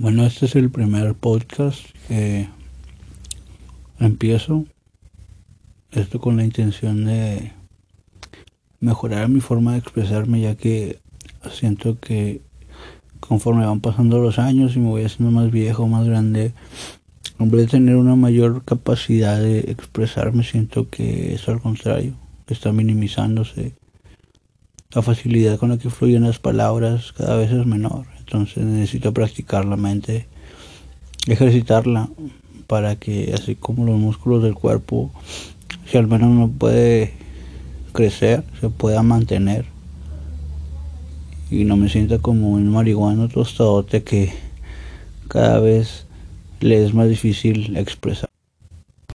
Bueno, este es el primer podcast que empiezo. Esto con la intención de mejorar mi forma de expresarme, ya que siento que conforme van pasando los años y me voy haciendo más viejo, más grande, en vez de tener una mayor capacidad de expresarme, siento que es al contrario, está minimizándose. La facilidad con la que fluyen las palabras cada vez es menor. Entonces necesito practicar la mente, ejercitarla para que así como los músculos del cuerpo, si al menos no puede crecer, se pueda mantener y no me sienta como un marihuano tostadote que cada vez le es más difícil expresar.